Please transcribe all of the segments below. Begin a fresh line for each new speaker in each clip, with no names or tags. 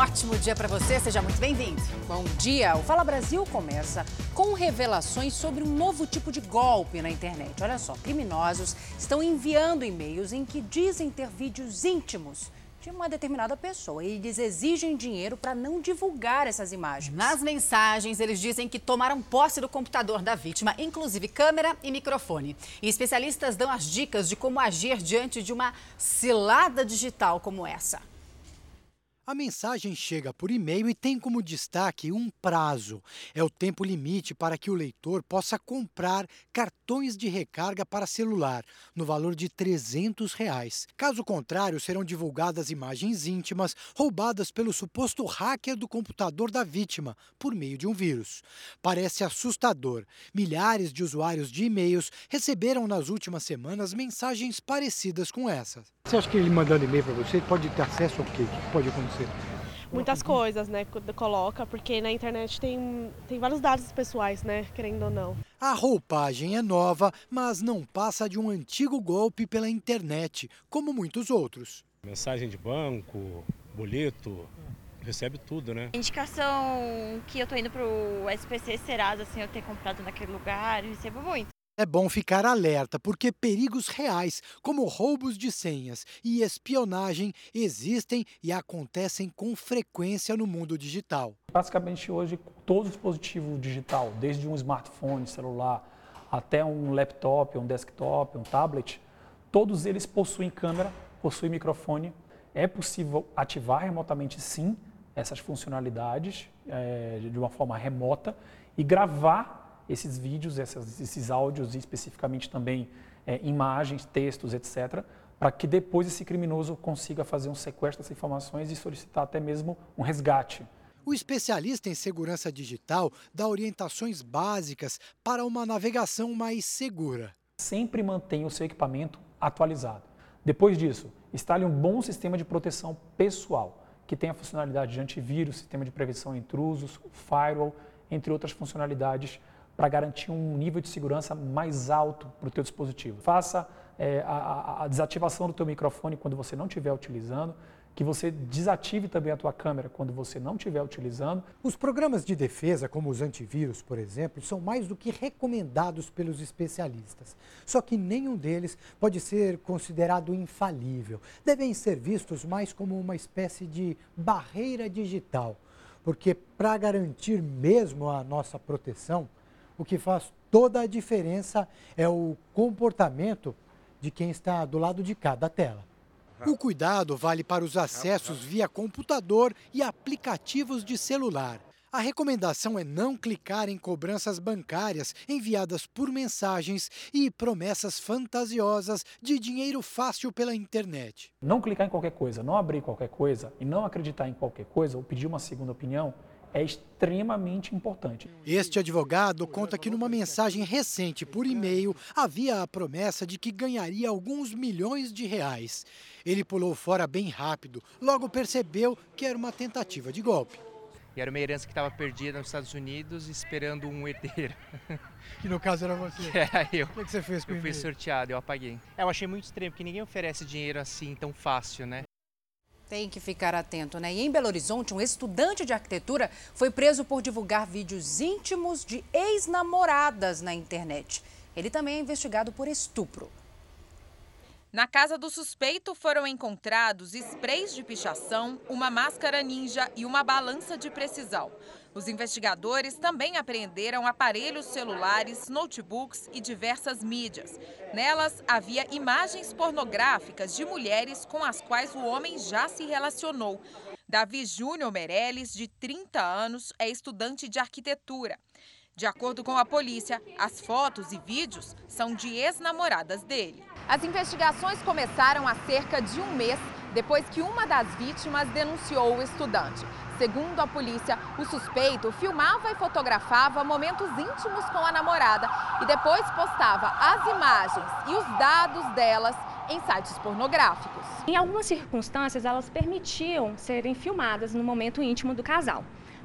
ótimo dia para você, seja muito bem-vindo. Bom dia. O Fala Brasil começa com revelações sobre um novo tipo de golpe na internet. Olha só, criminosos estão enviando e-mails em que dizem ter vídeos íntimos de uma determinada pessoa. E eles exigem dinheiro para não divulgar essas imagens. Nas mensagens, eles dizem que tomaram posse do computador da vítima, inclusive câmera e microfone. E especialistas dão as dicas de como agir diante de uma cilada digital como essa.
A mensagem chega por e-mail e tem como destaque um prazo. É o tempo limite para que o leitor possa comprar cartões de recarga para celular, no valor de 300 reais. Caso contrário, serão divulgadas imagens íntimas roubadas pelo suposto hacker do computador da vítima, por meio de um vírus. Parece assustador. Milhares de usuários de e-mails receberam nas últimas semanas mensagens parecidas com essas. Você acha que ele mandando e-mail para você pode ter acesso ao quê? O que pode acontecer?
Muitas coisas, né? Coloca, porque na internet tem, tem vários dados pessoais, né? Querendo ou não.
A roupagem é nova, mas não passa de um antigo golpe pela internet, como muitos outros.
Mensagem de banco, boleto, recebe tudo, né?
Indicação que eu tô indo pro SPC Serasa, assim, eu ter comprado naquele lugar, eu recebo muito.
É bom ficar alerta, porque perigos reais, como roubos de senhas e espionagem, existem e acontecem com frequência no mundo digital.
Basicamente, hoje, todo dispositivo digital, desde um smartphone, celular, até um laptop, um desktop, um tablet, todos eles possuem câmera, possuem microfone. É possível ativar remotamente, sim, essas funcionalidades é, de uma forma remota e gravar esses vídeos, essas, esses áudios e especificamente também é, imagens, textos, etc., para que depois esse criminoso consiga fazer um sequestro dessas informações e solicitar até mesmo um resgate.
O especialista em segurança digital dá orientações básicas para uma navegação mais segura.
Sempre mantenha o seu equipamento atualizado. Depois disso, instale um bom sistema de proteção pessoal, que tenha funcionalidade de antivírus, sistema de prevenção a intrusos, firewall, entre outras funcionalidades para garantir um nível de segurança mais alto para o teu dispositivo. Faça é, a, a, desativação do teu microfone quando você não estiver utilizando, que você desative também a tua câmera quando você não estiver utilizando.
Os programas de defesa, como os antivírus, por exemplo, são mais do que recomendados pelos especialistas. Só que nenhum deles pode ser considerado infalível. Devem ser vistos mais como uma espécie de barreira digital, porque para garantir mesmo a nossa proteção, o que faz toda a diferença é o comportamento de quem está do lado de cá da tela. O cuidado vale para os acessos via computador e aplicativos de celular. A recomendação é não clicar em cobranças bancárias enviadas por mensagens e promessas fantasiosas de dinheiro fácil pela internet.
Não clicar em qualquer coisa, não abrir qualquer coisa e não acreditar em qualquer coisa ou pedir uma segunda opinião é extremamente importante.
Este advogado conta que numa mensagem recente por e-mail havia a promessa de que ganharia alguns milhões de reais. Ele pulou fora bem rápido, logo percebeu que era uma tentativa de golpe.
E era uma herança que estava perdida nos Estados Unidos, esperando um herdeiro.
Que no caso era você.
Que era eu.
O que você fez com
Eu fui sorteado, eu apaguei. É, eu achei muito estranho, porque ninguém oferece dinheiro assim tão fácil, né?
Tem que ficar atento, né? E em Belo Horizonte, um estudante de arquitetura foi preso por divulgar vídeos íntimos de ex-namoradas na internet. Ele também é investigado por estupro.
Na casa do suspeito foram encontrados sprays de pichação, uma máscara ninja e uma balança de precisão. Os investigadores também apreenderam aparelhos celulares, notebooks e diversas mídias. Nelas havia imagens pornográficas de mulheres com as quais o homem já se relacionou. Davi Júnior Meirelles, de 30 anos, é estudante de arquitetura. De acordo com a polícia, as fotos e vídeos são de ex-namoradas dele.
As investigações começaram há cerca de um mês depois que uma das vítimas denunciou o estudante. Segundo a polícia, o suspeito filmava e fotografava momentos íntimos com a namorada e depois postava as imagens e os dados delas em sites pornográficos.
Em algumas circunstâncias, elas permitiam serem filmadas no momento íntimo do casal.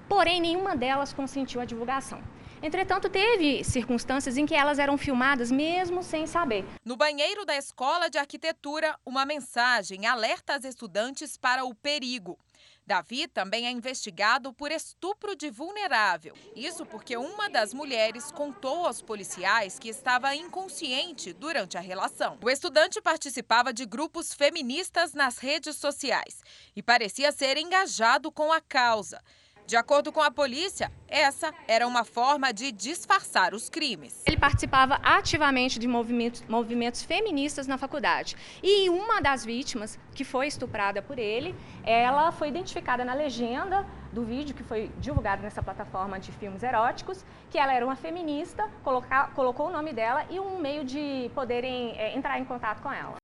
Porém, nenhuma delas consentiu a divulgação. Entretanto, teve circunstâncias em que elas eram filmadas mesmo sem saber.
No banheiro da escola de arquitetura, uma mensagem alerta as estudantes para o perigo. Davi também é investigado por estupro de vulnerável. Isso porque uma das mulheres contou aos policiais que estava inconsciente durante a relação. O estudante participava de grupos feministas nas redes sociais e parecia ser engajado com a causa. De acordo com a polícia, essa era uma forma de disfarçar os crimes.
Ele participava ativamente de movimentos, movimentos feministas na faculdade. E uma das vítimas, que foi estuprada por ele, ela foi identificada na legenda do vídeo que foi divulgado nessa plataforma de filmes eróticos, que ela era uma feminista, colocar, colocou o nome dela e um meio de poderem é, entrar em contato com ela.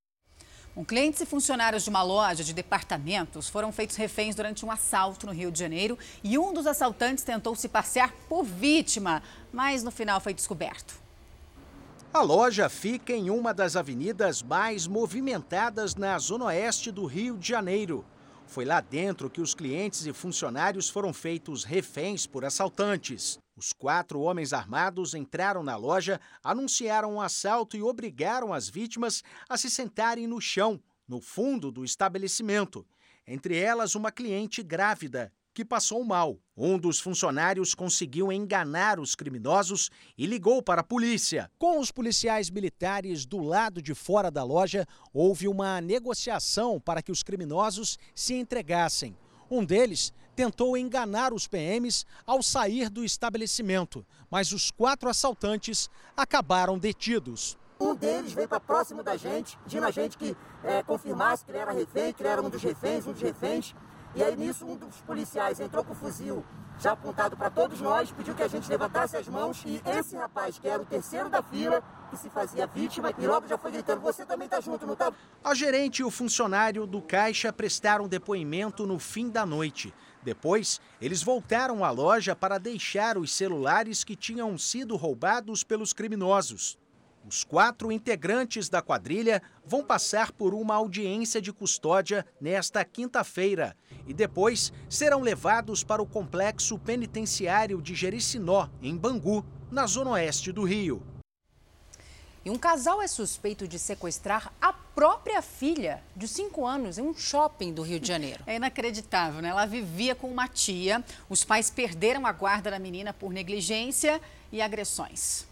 Um, clientes e funcionários de uma loja de departamentos foram feitos reféns durante um assalto no Rio de Janeiro e um dos assaltantes tentou se passear por vítima, mas no final foi descoberto.
A loja fica em uma das avenidas mais movimentadas na zona oeste do Rio de Janeiro. Foi lá dentro que os clientes e funcionários foram feitos reféns por assaltantes. Os quatro homens armados entraram na loja, anunciaram um assalto e obrigaram as vítimas a se sentarem no chão, no fundo do estabelecimento. Entre elas, uma cliente grávida, que passou mal. Um dos funcionários conseguiu enganar os criminosos e ligou para a polícia. Com os policiais militares do lado de fora da loja, houve uma negociação para que os criminosos se entregassem. Um deles tentou enganar os PMs ao sair do estabelecimento, mas os quatro assaltantes acabaram detidos.
Um deles veio para próximo da gente, pedindo a gente que é, confirmasse que ele era refém, que ele era um dos reféns, um dos reféns. E aí nisso um dos policiais entrou com o fuzil já apontado para todos nós, pediu que a gente levantasse as mãos e esse rapaz, que era o terceiro da fila, que se fazia vítima, e logo já foi gritando, você também tá junto, não tá?
A gerente e o funcionário do caixa prestaram depoimento no fim da noite. Depois, eles voltaram à loja para deixar os celulares que tinham sido roubados pelos criminosos. Os quatro integrantes da quadrilha vão passar por uma audiência de custódia nesta quinta-feira e depois serão levados para o complexo penitenciário de Jericinó, em Bangu, na zona oeste do Rio.
E um casal é suspeito de sequestrar a própria filha de 5 anos em um shopping do Rio de Janeiro. É inacreditável, né? Ela vivia com uma tia, os pais perderam a guarda da menina por negligência e agressões.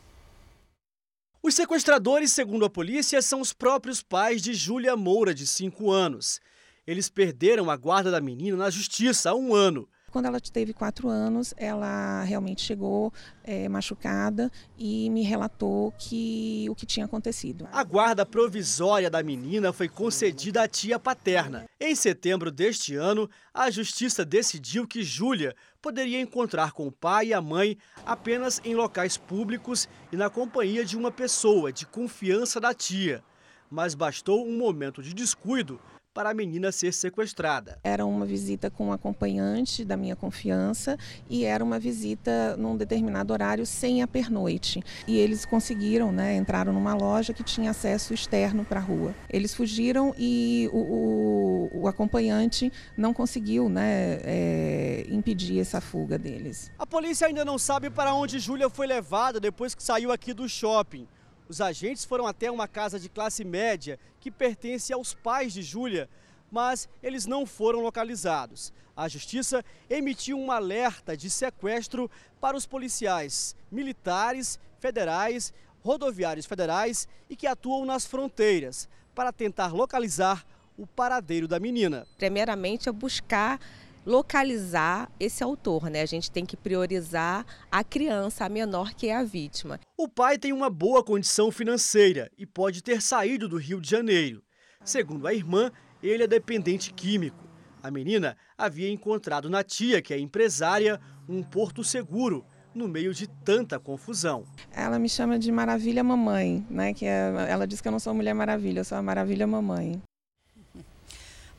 Os sequestradores, segundo a polícia, são os próprios pais de Júlia Moura, de 5 anos. Eles perderam a guarda da menina na justiça há um ano.
Quando ela teve quatro anos, ela realmente chegou é, machucada e me relatou que o que tinha acontecido.
A guarda provisória da menina foi concedida à tia paterna. Em setembro deste ano, a justiça decidiu que Júlia poderia encontrar com o pai e a mãe apenas em locais públicos e na companhia de uma pessoa de confiança da tia. Mas bastou um momento de descuido para a menina ser sequestrada.
Era uma visita com um acompanhante da minha confiança e era uma visita num determinado horário sem a pernoite. E eles conseguiram, né, entraram numa loja que tinha acesso externo para a rua. Eles fugiram e o, o, o acompanhante não conseguiu né, é, impedir essa fuga deles.
A polícia ainda não sabe para onde Júlia foi levada depois que saiu aqui do shopping. Os agentes foram até uma casa de classe média que pertence aos pais de Júlia, mas eles não foram localizados. A justiça emitiu um alerta de sequestro para os policiais militares, federais, rodoviários federais e que atuam nas fronteiras para tentar localizar o paradeiro da menina.
Primeiramente é buscar localizar esse autor, né? A gente tem que priorizar a criança, a menor que é a vítima.
O pai tem uma boa condição financeira e pode ter saído do Rio de Janeiro. Segundo a irmã, ele é dependente químico. A menina havia encontrado na tia, que é empresária, um porto seguro no meio de tanta confusão.
Ela me chama de Maravilha Mamãe, né? Que é, ela diz que eu não sou Mulher Maravilha, eu sou a Maravilha Mamãe.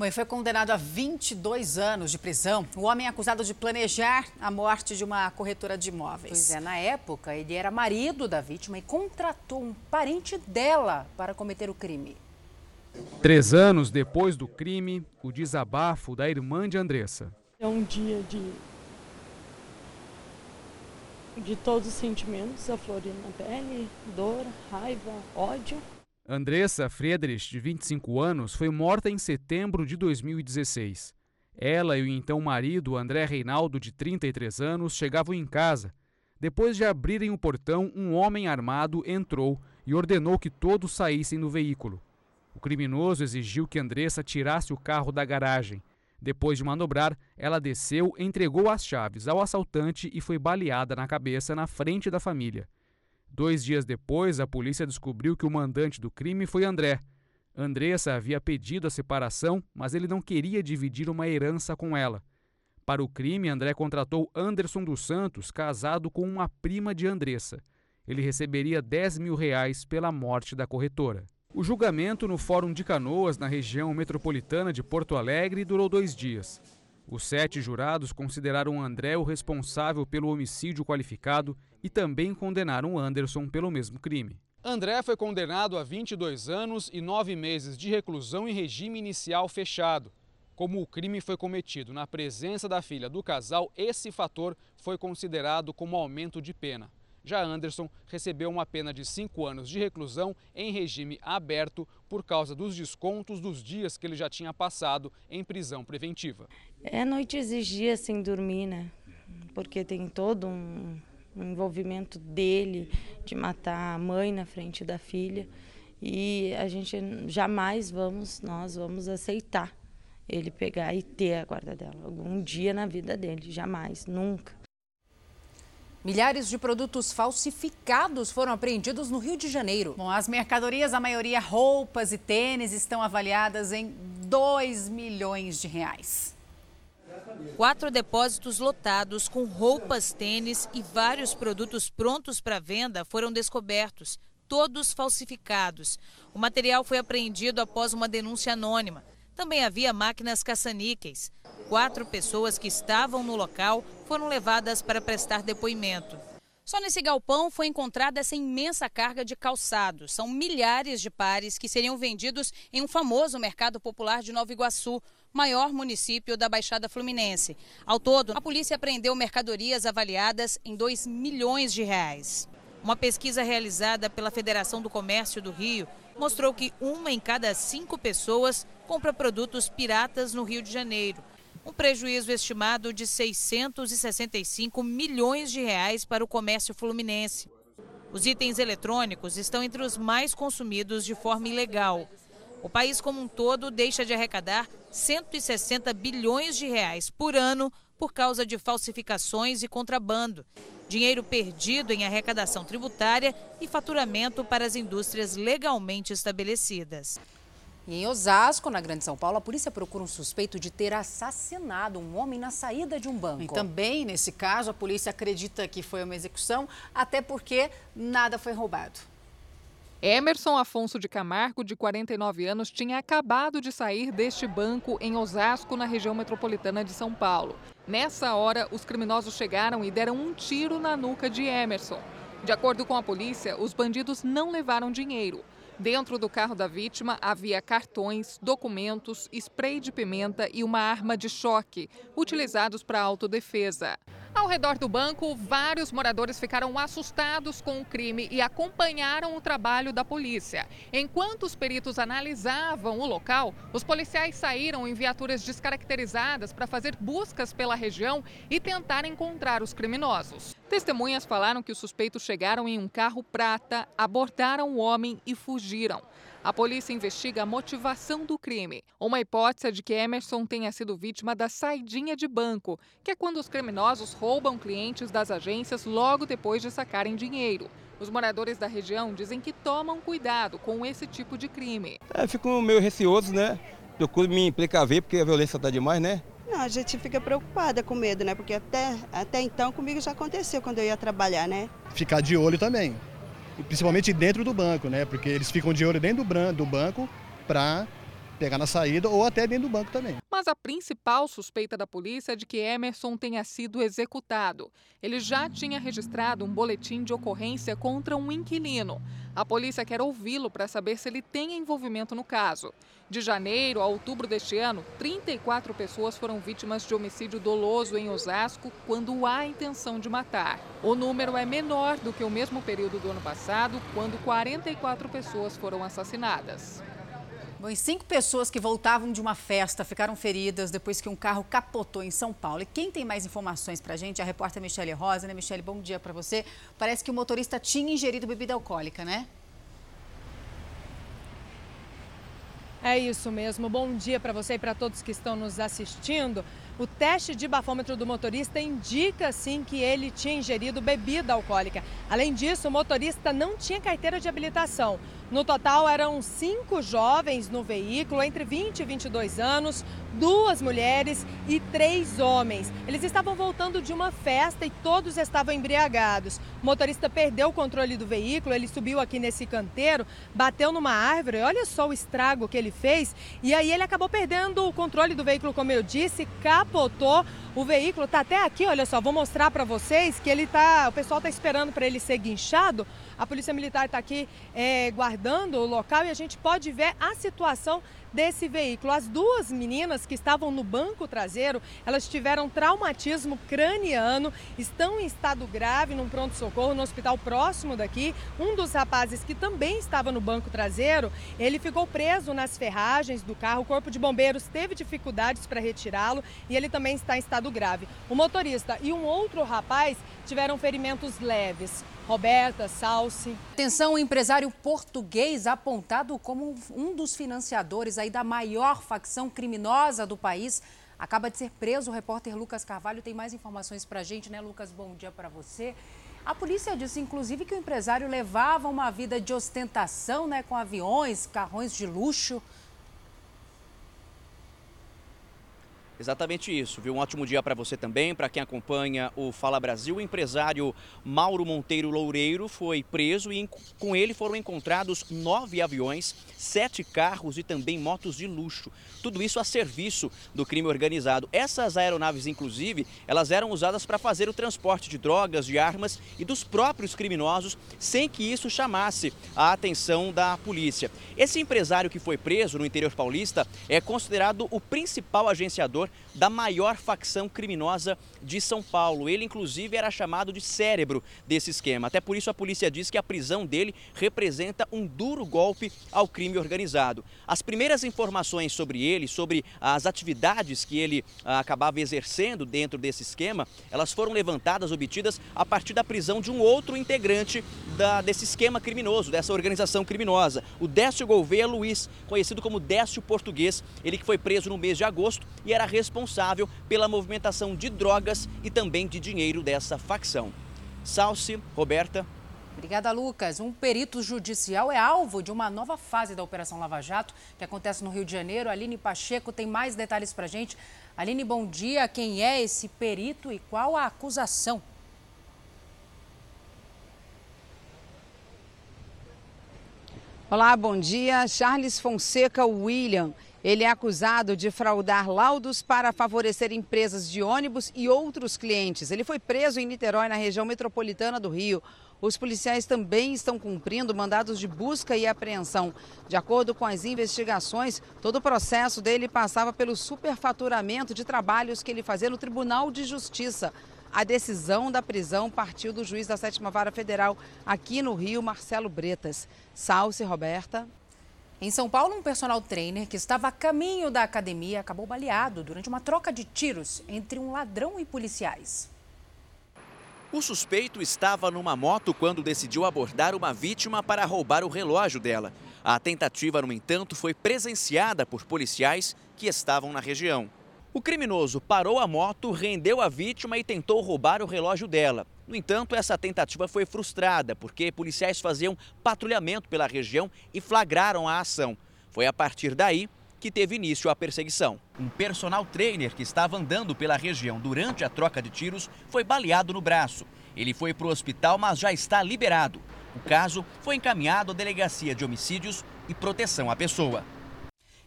Bom, foi condenado a 22 anos de prisão. O homem é acusado de planejar a morte de uma corretora de imóveis. Pois é, na época, ele era marido da vítima e contratou um parente dela para cometer o crime.
Três anos depois do crime, o desabafo da irmã de Andressa.
É um dia de. de todos os sentimentos, a flor na pele, dor, raiva, ódio.
Andressa Friedrich, de 25 anos, foi morta em setembro de 2016. Ela e o então marido, André Reinaldo, de 33 anos, chegavam em casa. Depois de abrirem o portão, um homem armado entrou e ordenou que todos saíssem do veículo. O criminoso exigiu que Andressa tirasse o carro da garagem. Depois de manobrar, ela desceu, entregou as chaves ao assaltante e foi baleada na cabeça na frente da família. Dois dias depois, a polícia descobriu que o mandante do crime foi André. Andressa havia pedido a separação, mas ele não queria dividir uma herança com ela. Para o crime, André contratou Anderson dos Santos, casado com uma prima de Andressa. Ele receberia 10 mil reais pela morte da corretora. O julgamento no Fórum de Canoas, na região metropolitana de Porto Alegre, durou dois dias. Os sete jurados consideraram André o responsável pelo homicídio qualificado e também condenaram Anderson pelo mesmo crime. André foi condenado a 22 anos e nove meses de reclusão em regime inicial fechado. Como o crime foi cometido na presença da filha do casal, esse fator foi considerado como aumento de pena. Já Anderson recebeu uma pena de cinco anos de reclusão em regime aberto por causa dos descontos dos dias que ele já tinha passado em prisão preventiva.
É noites e dias sem dormir, né? Porque tem todo um, o envolvimento dele de matar a mãe na frente da filha. E a gente jamais vamos, nós vamos aceitar ele pegar e ter a guarda dela. Algum dia na vida dele, jamais, nunca.
Milhares de produtos falsificados foram apreendidos no Rio de Janeiro. Bom, as mercadorias, a maioria roupas e tênis, estão avaliadas em 2 milhões de reais.
Quatro depósitos lotados com roupas, tênis e vários produtos prontos para venda foram descobertos, todos falsificados. O material foi apreendido após uma denúncia anônima. Também havia máquinas caça-níqueis. Quatro pessoas que estavam no local foram levadas para prestar depoimento. Só nesse galpão foi encontrada essa imensa carga de calçados. São milhares de pares que seriam vendidos em um famoso mercado popular de Nova Iguaçu, maior município da Baixada Fluminense. Ao todo, a polícia apreendeu mercadorias avaliadas em 2 milhões de reais. Uma pesquisa realizada pela Federação do Comércio do Rio mostrou que uma em cada cinco pessoas compra produtos piratas no Rio de Janeiro. Um prejuízo estimado de 665 milhões de reais para o comércio fluminense. Os itens eletrônicos estão entre os mais consumidos de forma ilegal. O país como um todo deixa de arrecadar 160 bilhões de reais por ano por causa de falsificações e contrabando. Dinheiro perdido em arrecadação tributária e faturamento para as indústrias legalmente estabelecidas.
E em Osasco, na Grande São Paulo, a polícia procura um suspeito de ter assassinado um homem na saída de um banco.
E também, nesse caso, a polícia acredita que foi uma execução, até porque nada foi roubado.
Emerson Afonso de Camargo, de 49 anos, tinha acabado de sair deste banco em Osasco, na região metropolitana de São Paulo. Nessa hora, os criminosos chegaram e deram um tiro na nuca de Emerson. De acordo com a polícia, os bandidos não levaram dinheiro. Dentro do carro da vítima havia cartões, documentos, spray de pimenta e uma arma de choque, utilizados para autodefesa. Ao redor do banco, vários moradores ficaram assustados com o crime e acompanharam o trabalho da polícia. Enquanto os peritos analisavam o local, os policiais saíram em viaturas descaracterizadas para fazer buscas pela região e tentar encontrar os criminosos. Testemunhas falaram que os suspeitos chegaram em um carro prata, abordaram o homem e fugiram. A polícia investiga a motivação do crime. Uma hipótese é de que Emerson tenha sido vítima da saidinha de banco, que é quando os criminosos roubam clientes das agências logo depois de sacarem dinheiro. Os moradores da região dizem que tomam cuidado com esse tipo de crime.
É, fico meio receoso, né? Procuro me precaver porque a violência está demais, né?
Não, a gente fica preocupada com medo, né? Porque até, até então comigo já aconteceu quando eu ia trabalhar, né?
Ficar de olho também principalmente dentro do banco, né? Porque eles ficam de olho dentro do banco para pegar na saída ou até dentro do banco também.
Mas a principal suspeita da polícia é de que Emerson tenha sido executado. Ele já tinha registrado um boletim de ocorrência contra um inquilino. A polícia quer ouvi-lo para saber se ele tem envolvimento no caso. De janeiro a outubro deste ano, 34 pessoas foram vítimas de homicídio doloso em Osasco quando há intenção de matar. O número é menor do que o mesmo período do ano passado, quando 44 pessoas foram assassinadas.
Bom, e cinco pessoas que voltavam de uma festa ficaram feridas depois que um carro capotou em São Paulo. E quem tem mais informações pra gente é a repórter Michele Rosa, né? Michele, bom dia para você. Parece que o motorista tinha ingerido bebida alcoólica, né?
É isso mesmo. Bom dia para você e para todos que estão nos assistindo. O teste de bafômetro do motorista indica sim que ele tinha ingerido bebida alcoólica. Além disso, o motorista não tinha carteira de habilitação. No total, eram cinco jovens no veículo, entre 20 e 22 anos, duas mulheres e três homens. Eles estavam voltando de uma festa e todos estavam embriagados. O motorista perdeu o controle do veículo, ele subiu aqui nesse canteiro, bateu numa árvore, olha só o estrago que ele fez. E aí ele acabou perdendo o controle do veículo, como eu disse, capotou. O veículo está até aqui, olha só, vou mostrar para vocês que ele tá, o pessoal está esperando para ele ser guinchado. A Polícia Militar está aqui é, guardando o local e a gente pode ver a situação desse veículo. As duas meninas que estavam no banco traseiro, elas tiveram traumatismo craniano, estão em estado grave num pronto-socorro no hospital próximo daqui. Um dos rapazes que também estava no banco traseiro, ele ficou preso nas ferragens do carro. O corpo de bombeiros teve dificuldades para retirá-lo e ele também está em estado grave. O motorista e um outro rapaz tiveram ferimentos leves. Roberta, Salsi.
Atenção, o empresário português apontado como um dos financiadores aí da maior facção criminosa do país acaba de ser preso. O repórter Lucas Carvalho tem mais informações para a gente, né, Lucas? Bom dia para você. A polícia disse, inclusive, que o empresário levava uma vida de ostentação, né, com aviões, carrões de luxo.
Exatamente isso, viu? Um ótimo dia para você também, para quem acompanha o Fala Brasil. O empresário Mauro Monteiro Loureiro foi preso e com ele foram encontrados nove aviões, sete carros e também motos de luxo. Tudo isso a serviço do crime organizado. Essas aeronaves, inclusive, elas eram usadas para fazer o transporte de drogas, de armas e dos próprios criminosos, sem que isso chamasse a atenção da polícia. Esse empresário que foi preso no interior paulista é considerado o principal agenciador da maior facção criminosa de São Paulo. Ele, inclusive, era chamado de cérebro desse esquema. Até por isso, a polícia diz que a prisão dele representa um duro golpe ao crime organizado. As primeiras informações sobre ele, sobre as atividades que ele ah, acabava exercendo dentro desse esquema, elas foram levantadas, obtidas a partir da prisão de um outro integrante da, desse esquema criminoso, dessa organização criminosa, o Décio Gouveia Luiz, conhecido como Décio Português. Ele que foi preso no mês de agosto e era responsável pela movimentação de drogas e também de dinheiro dessa facção. Salce, Roberta.
Obrigada, Lucas. Um perito judicial é alvo de uma nova fase da Operação Lava Jato, que acontece no Rio de Janeiro. Aline Pacheco tem mais detalhes para gente. Aline, bom dia. Quem é esse perito e qual a acusação?
Olá, bom dia. Charles Fonseca William ele é acusado de fraudar laudos para favorecer empresas de ônibus e outros clientes. Ele foi preso em Niterói, na região metropolitana do Rio. Os policiais também estão cumprindo mandados de busca e apreensão. De acordo com as investigações, todo o processo dele passava pelo superfaturamento de trabalhos que ele fazia no Tribunal de Justiça. A decisão da prisão partiu do juiz da Sétima Vara Federal aqui no Rio, Marcelo Bretas. Salce, Roberta.
Em São Paulo, um personal trainer que estava a caminho da academia acabou baleado durante uma troca de tiros entre um ladrão e policiais.
O suspeito estava numa moto quando decidiu abordar uma vítima para roubar o relógio dela. A tentativa, no entanto, foi presenciada por policiais que estavam na região. O criminoso parou a moto, rendeu a vítima e tentou roubar o relógio dela. No entanto, essa tentativa foi frustrada porque policiais faziam patrulhamento pela região e flagraram a ação. Foi a partir daí que teve início a perseguição. Um personal trainer que estava andando pela região durante a troca de tiros foi baleado no braço. Ele foi para o hospital, mas já está liberado. O caso foi encaminhado à Delegacia de Homicídios e Proteção à Pessoa.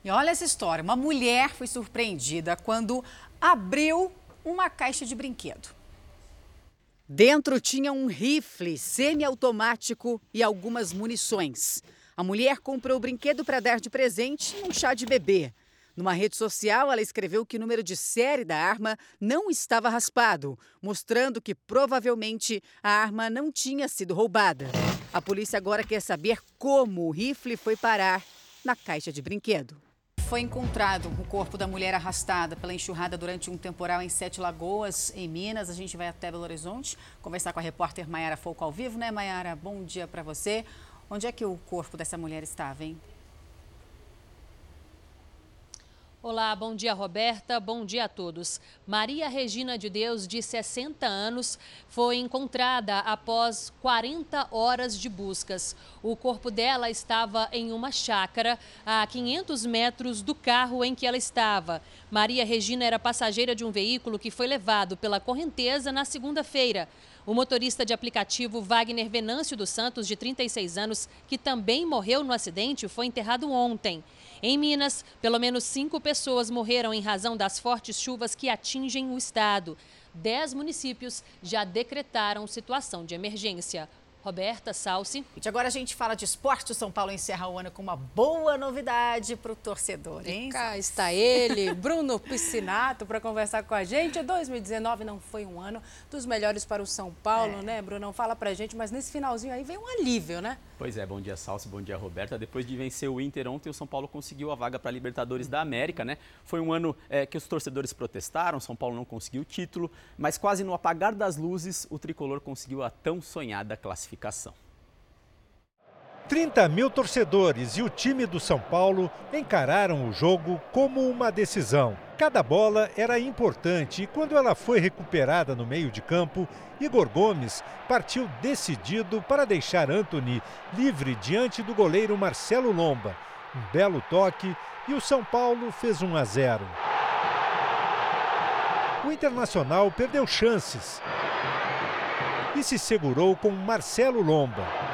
E olha essa história: uma mulher foi surpreendida quando abriu uma caixa de brinquedo. Dentro tinha um rifle semiautomático e algumas munições. A mulher comprou o brinquedo para dar de presente e um chá de bebê. Numa rede social, ela escreveu que o número de série da arma não estava raspado, mostrando que provavelmente a arma não tinha sido roubada. A polícia agora quer saber como o rifle foi parar na caixa de brinquedo. Foi encontrado o corpo da mulher arrastada pela enxurrada durante um temporal em Sete Lagoas, em Minas. A gente vai até Belo Horizonte conversar com a repórter Maiara Foco ao vivo, né, Maiara? Bom dia para você. Onde é que o corpo dessa mulher estava, hein?
Olá, bom dia Roberta, bom dia a todos. Maria Regina de Deus, de 60 anos, foi encontrada após 40 horas de buscas. O corpo dela estava em uma chácara a 500 metros do carro em que ela estava. Maria Regina era passageira de um veículo que foi levado pela correnteza na segunda-feira. O motorista de aplicativo Wagner Venâncio dos Santos, de 36 anos, que também morreu no acidente, foi enterrado ontem. Em Minas, pelo menos cinco pessoas morreram em razão das fortes chuvas que atingem o estado. Dez municípios já decretaram situação de emergência. Roberta Salsi.
E agora a gente fala de esporte. O São Paulo encerra o ano com uma boa novidade para o torcedor, hein?
E cá está ele, Bruno Piscinato, para conversar com a gente. 2019 não foi um ano dos melhores para o São Paulo, é. né, Bruno? Fala para a gente, mas nesse finalzinho aí veio um alívio, né?
Pois é, bom dia Salsi, bom dia Roberta. Depois de vencer o Inter ontem, o São Paulo conseguiu a vaga para a Libertadores da América, né? Foi um ano é, que os torcedores protestaram, São Paulo não conseguiu o título, mas quase no apagar das luzes, o tricolor conseguiu a tão sonhada classificação.
30 mil torcedores e o time do São Paulo encararam o jogo como uma decisão. Cada bola era importante e quando ela foi recuperada no meio de campo, Igor Gomes partiu decidido para deixar Anthony livre diante do goleiro Marcelo Lomba. Um belo toque e o São Paulo fez 1 a 0. O Internacional perdeu chances e se segurou com Marcelo Lomba.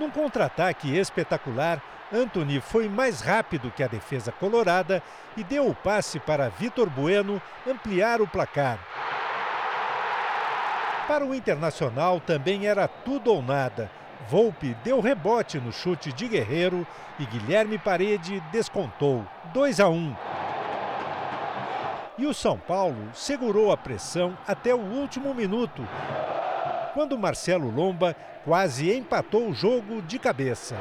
Num contra-ataque espetacular, Anthony foi mais rápido que a defesa colorada e deu o passe para Vitor Bueno ampliar o placar. Para o Internacional também era tudo ou nada. Volpe deu rebote no chute de Guerreiro e Guilherme Parede descontou 2 a 1. E o São Paulo segurou a pressão até o último minuto, quando Marcelo Lomba quase empatou o jogo de cabeça.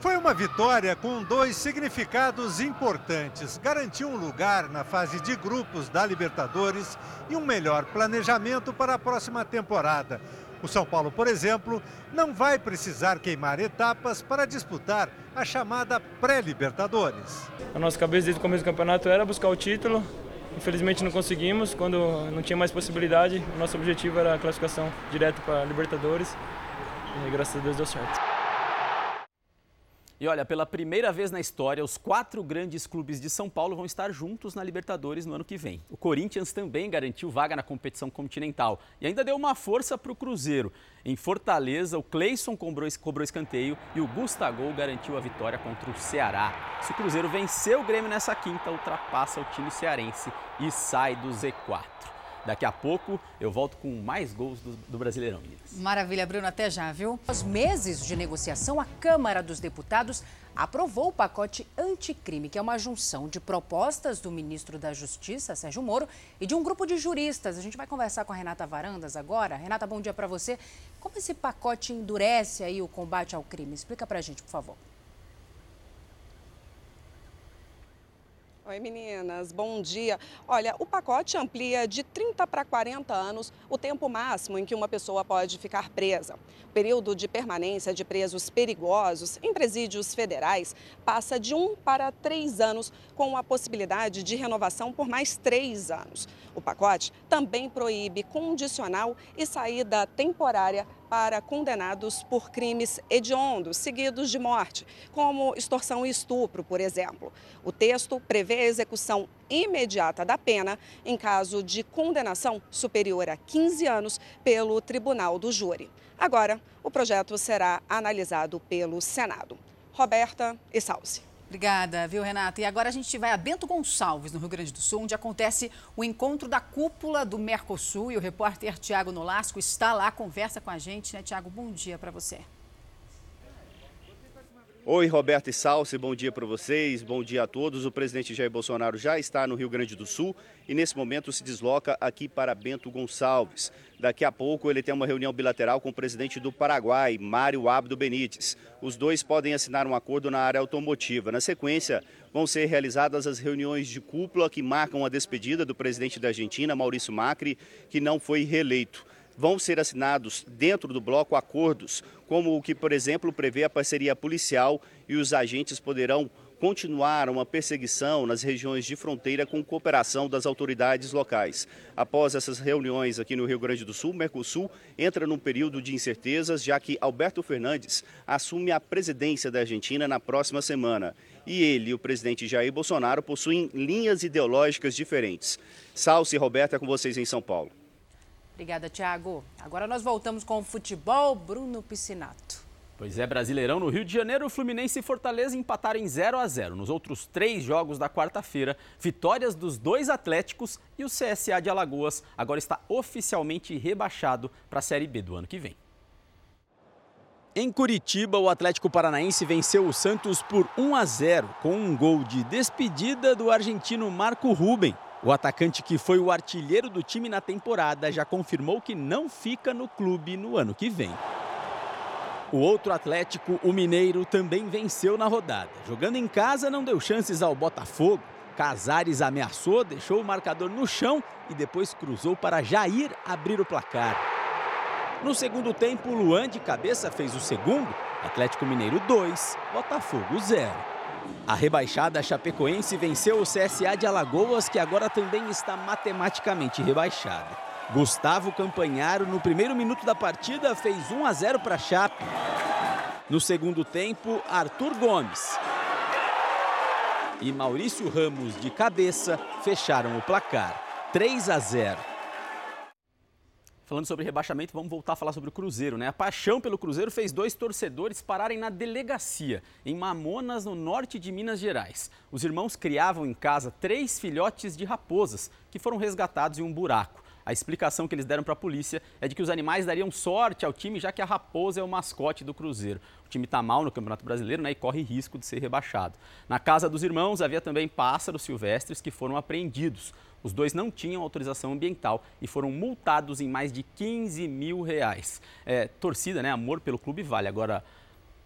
Foi uma vitória com dois significados importantes. Garantiu um lugar na fase de grupos da Libertadores e um melhor planejamento para a próxima temporada. O São Paulo, por exemplo, não vai precisar queimar etapas para disputar a chamada pré-Libertadores.
A nossa cabeça desde o começo do campeonato era buscar o título, Infelizmente não conseguimos, quando não tinha mais possibilidade, o nosso objetivo era a classificação direto para a Libertadores e graças a Deus deu certo.
E olha, pela primeira vez na história, os quatro grandes clubes de São Paulo vão estar juntos na Libertadores no ano que vem. O Corinthians também garantiu vaga na competição continental e ainda deu uma força para o Cruzeiro. Em Fortaleza, o Cleison cobrou, cobrou escanteio e o Gustavo garantiu a vitória contra o Ceará. Se o Cruzeiro vencer o Grêmio nessa quinta, ultrapassa o time cearense e sai do Z4. Daqui a pouco eu volto com mais gols do, do Brasileirão, meninas.
Maravilha, Bruno, até já, viu? Após meses de negociação, a Câmara dos Deputados aprovou o pacote anticrime, que é uma junção de propostas do ministro da Justiça, Sérgio Moro, e de um grupo de juristas. A gente vai conversar com a Renata Varandas agora. Renata, bom dia para você. Como esse pacote endurece aí o combate ao crime? Explica para a gente, por favor.
Oi meninas, bom dia. Olha, o pacote amplia de 30 para 40 anos o tempo máximo em que uma pessoa pode ficar presa. O período de permanência de presos perigosos em presídios federais passa de um para três anos, com a possibilidade de renovação por mais três anos. O pacote também proíbe condicional e saída temporária para condenados por crimes hediondos, seguidos de morte, como extorsão e estupro, por exemplo. O texto prevê a execução imediata da pena em caso de condenação superior a 15 anos pelo Tribunal do Júri. Agora, o projeto será analisado pelo Senado. Roberta e Salsi.
Obrigada, viu, Renata? E agora a gente vai a Bento Gonçalves, no Rio Grande do Sul, onde acontece o encontro da cúpula do Mercosul. E o repórter Tiago Nolasco está lá, conversa com a gente, né, Tiago? Bom dia para você.
Oi, Roberto e Salsi, bom dia para vocês, bom dia a todos. O presidente Jair Bolsonaro já está no Rio Grande do Sul e nesse momento se desloca aqui para Bento Gonçalves. Daqui a pouco ele tem uma reunião bilateral com o presidente do Paraguai, Mário Abdo Benítez. Os dois podem assinar um acordo na área automotiva. Na sequência, vão ser realizadas as reuniões de cúpula que marcam a despedida do presidente da Argentina, Maurício Macri, que não foi reeleito vão ser assinados dentro do bloco acordos, como o que, por exemplo, prevê a parceria policial e os agentes poderão continuar uma perseguição nas regiões de fronteira com cooperação das autoridades locais. Após essas reuniões aqui no Rio Grande do Sul, Mercosul entra num período de incertezas, já que Alberto Fernandes assume a presidência da Argentina na próxima semana. E ele e o presidente Jair Bolsonaro possuem linhas ideológicas diferentes. Salce e Roberto é com vocês em São Paulo.
Obrigada, Tiago. Agora nós voltamos com o futebol. Bruno Piscinato.
Pois é, Brasileirão no Rio de Janeiro, Fluminense e Fortaleza empataram em 0 a 0 Nos outros três jogos da quarta-feira, vitórias dos dois Atléticos e o CSA de Alagoas agora está oficialmente rebaixado para a Série B do ano que vem. Em Curitiba, o Atlético Paranaense venceu o Santos por 1 a 0 com um gol de despedida do argentino Marco Ruben. O atacante que foi o artilheiro do time na temporada já confirmou que não fica no clube no ano que vem. O outro Atlético, o Mineiro, também venceu na rodada. Jogando em casa, não deu chances ao Botafogo. Casares ameaçou, deixou o marcador no chão e depois cruzou para Jair abrir o placar. No segundo tempo, Luan de cabeça fez o segundo. Atlético Mineiro 2, Botafogo 0. A rebaixada Chapecoense venceu o CSA de Alagoas, que agora também está matematicamente rebaixada. Gustavo Campanharo, no primeiro minuto da partida, fez 1 a 0 para a Chape. No segundo tempo, Arthur Gomes e Maurício Ramos, de cabeça, fecharam o placar. 3 a 0. Falando sobre rebaixamento, vamos voltar a falar sobre o Cruzeiro, né? A paixão pelo Cruzeiro fez dois torcedores pararem na delegacia, em Mamonas, no norte de Minas Gerais. Os irmãos criavam em casa três filhotes de raposas que foram resgatados em um buraco. A explicação que eles deram para a polícia é de que os animais dariam sorte ao time, já que a raposa é o mascote do Cruzeiro. O time está mal no Campeonato Brasileiro né, e corre risco de ser rebaixado. Na casa dos irmãos havia também pássaros silvestres que foram apreendidos. Os dois não tinham autorização ambiental e foram multados em mais de 15 mil reais. É, torcida, né? Amor pelo clube vale. Agora,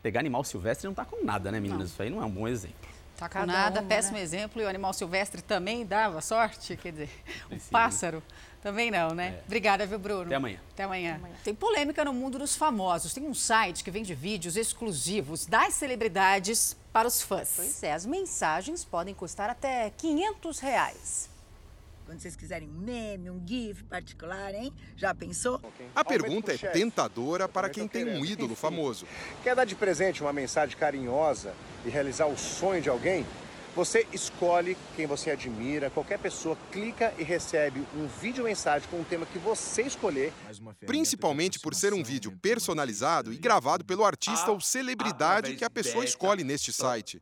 pegar animal silvestre não está com nada, né, meninas? Não. Isso aí não é um bom exemplo.
Tá com nada, uma, péssimo né? exemplo. E o animal silvestre também dava sorte, quer dizer, o pássaro também não, né? É. Obrigada, viu, Bruno?
Até amanhã.
Até amanhã. amanhã. Tem polêmica no mundo dos famosos. Tem um site que vende vídeos exclusivos das celebridades para os fãs. Pois é, as mensagens podem custar até 500 reais.
Quando vocês quiserem um meme, um GIF particular, hein? Já pensou?
A pergunta é tentadora para quem tem um ídolo famoso.
Quer dar de presente uma mensagem carinhosa e realizar o sonho de alguém? Você escolhe quem você admira, qualquer pessoa clica e recebe um vídeo mensagem com um tema que você escolher.
Principalmente por ser um vídeo personalizado e gravado pelo artista ou celebridade que a pessoa escolhe neste site.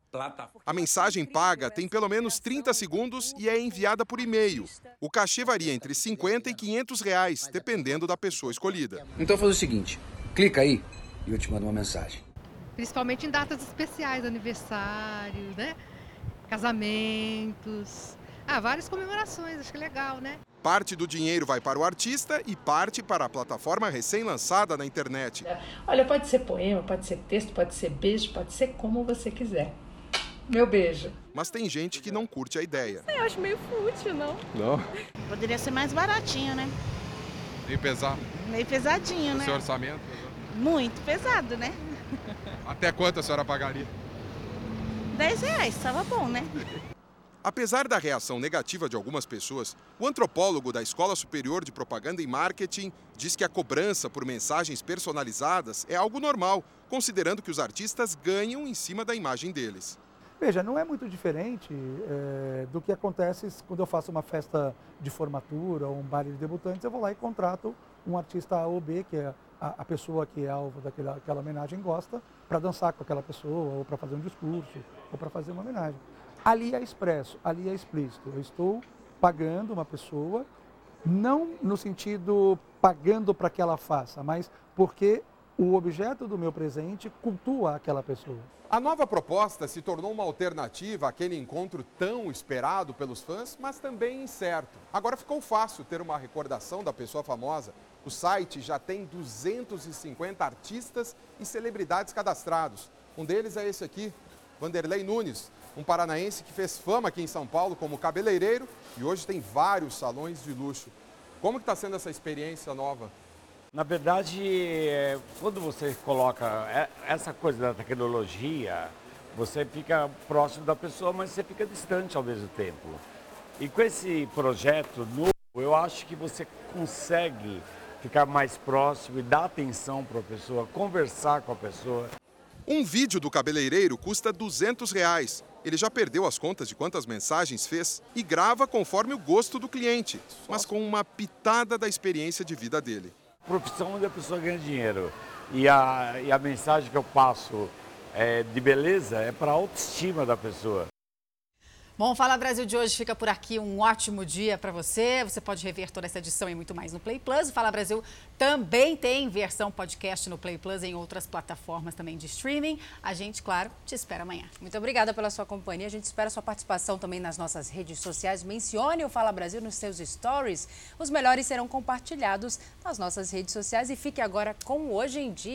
A mensagem paga tem pelo menos 30 segundos e é enviada por e-mail. O cachê varia entre 50 e 500 reais, dependendo da pessoa escolhida.
Então faz o seguinte, clica aí e eu te mando uma mensagem.
Principalmente em datas especiais, aniversário, né? Casamentos. Ah, várias comemorações, acho que é legal, né?
Parte do dinheiro vai para o artista e parte para a plataforma recém-lançada na internet.
Olha, pode ser poema, pode ser texto, pode ser beijo, pode ser como você quiser. Meu beijo.
Mas tem gente que não curte a ideia.
Eu acho meio fútil, não?
Não.
Poderia ser mais baratinho, né?
Meio pesado.
Meio pesadinho,
o
né?
seu orçamento?
Muito pesado, né?
Até quanto a senhora pagaria?
10 reais, estava bom, né?
Apesar da reação negativa de algumas pessoas, o antropólogo da Escola Superior de Propaganda e Marketing diz que a cobrança por mensagens personalizadas é algo normal, considerando que os artistas ganham em cima da imagem deles.
Veja, não é muito diferente é, do que acontece quando eu faço uma festa de formatura ou um baile de debutantes, eu vou lá e contrato um artista A ou B, que é a, a pessoa que é alvo daquela aquela homenagem gosta, para dançar com aquela pessoa, ou para fazer um discurso, ou para fazer uma homenagem. Ali é expresso, ali é explícito. Eu estou pagando uma pessoa, não no sentido pagando para que ela faça, mas porque o objeto do meu presente cultua aquela pessoa.
A nova proposta se tornou uma alternativa àquele encontro tão esperado pelos fãs, mas também incerto. Agora ficou fácil ter uma recordação da pessoa famosa. O site já tem 250 artistas e celebridades cadastrados. Um deles é esse aqui, Vanderlei Nunes, um paranaense que fez fama aqui em São Paulo como cabeleireiro e hoje tem vários salões de luxo. Como está sendo essa experiência nova?
Na verdade, é, quando você coloca é, essa coisa da tecnologia, você fica próximo da pessoa, mas você fica distante ao mesmo tempo. E com esse projeto novo, eu acho que você consegue ficar mais próximo e dar atenção para a pessoa, conversar com a pessoa.
Um vídeo do cabeleireiro custa 200 reais. Ele já perdeu as contas de quantas mensagens fez e grava conforme o gosto do cliente, mas com uma pitada da experiência de vida dele
profissão onde a pessoa ganha dinheiro. E a, e a mensagem que eu passo é, de beleza é para a autoestima da pessoa.
Bom, Fala Brasil de hoje fica por aqui. Um ótimo dia para você. Você pode rever toda essa edição e muito mais no Play Plus. O Fala Brasil também tem versão podcast no Play Plus e em outras plataformas também de streaming. A gente, claro, te espera amanhã.
Muito obrigada pela sua companhia. A gente espera sua participação também nas nossas redes sociais. Mencione o Fala Brasil nos seus stories. Os melhores serão compartilhados nas nossas redes sociais. E fique agora com Hoje em Dia.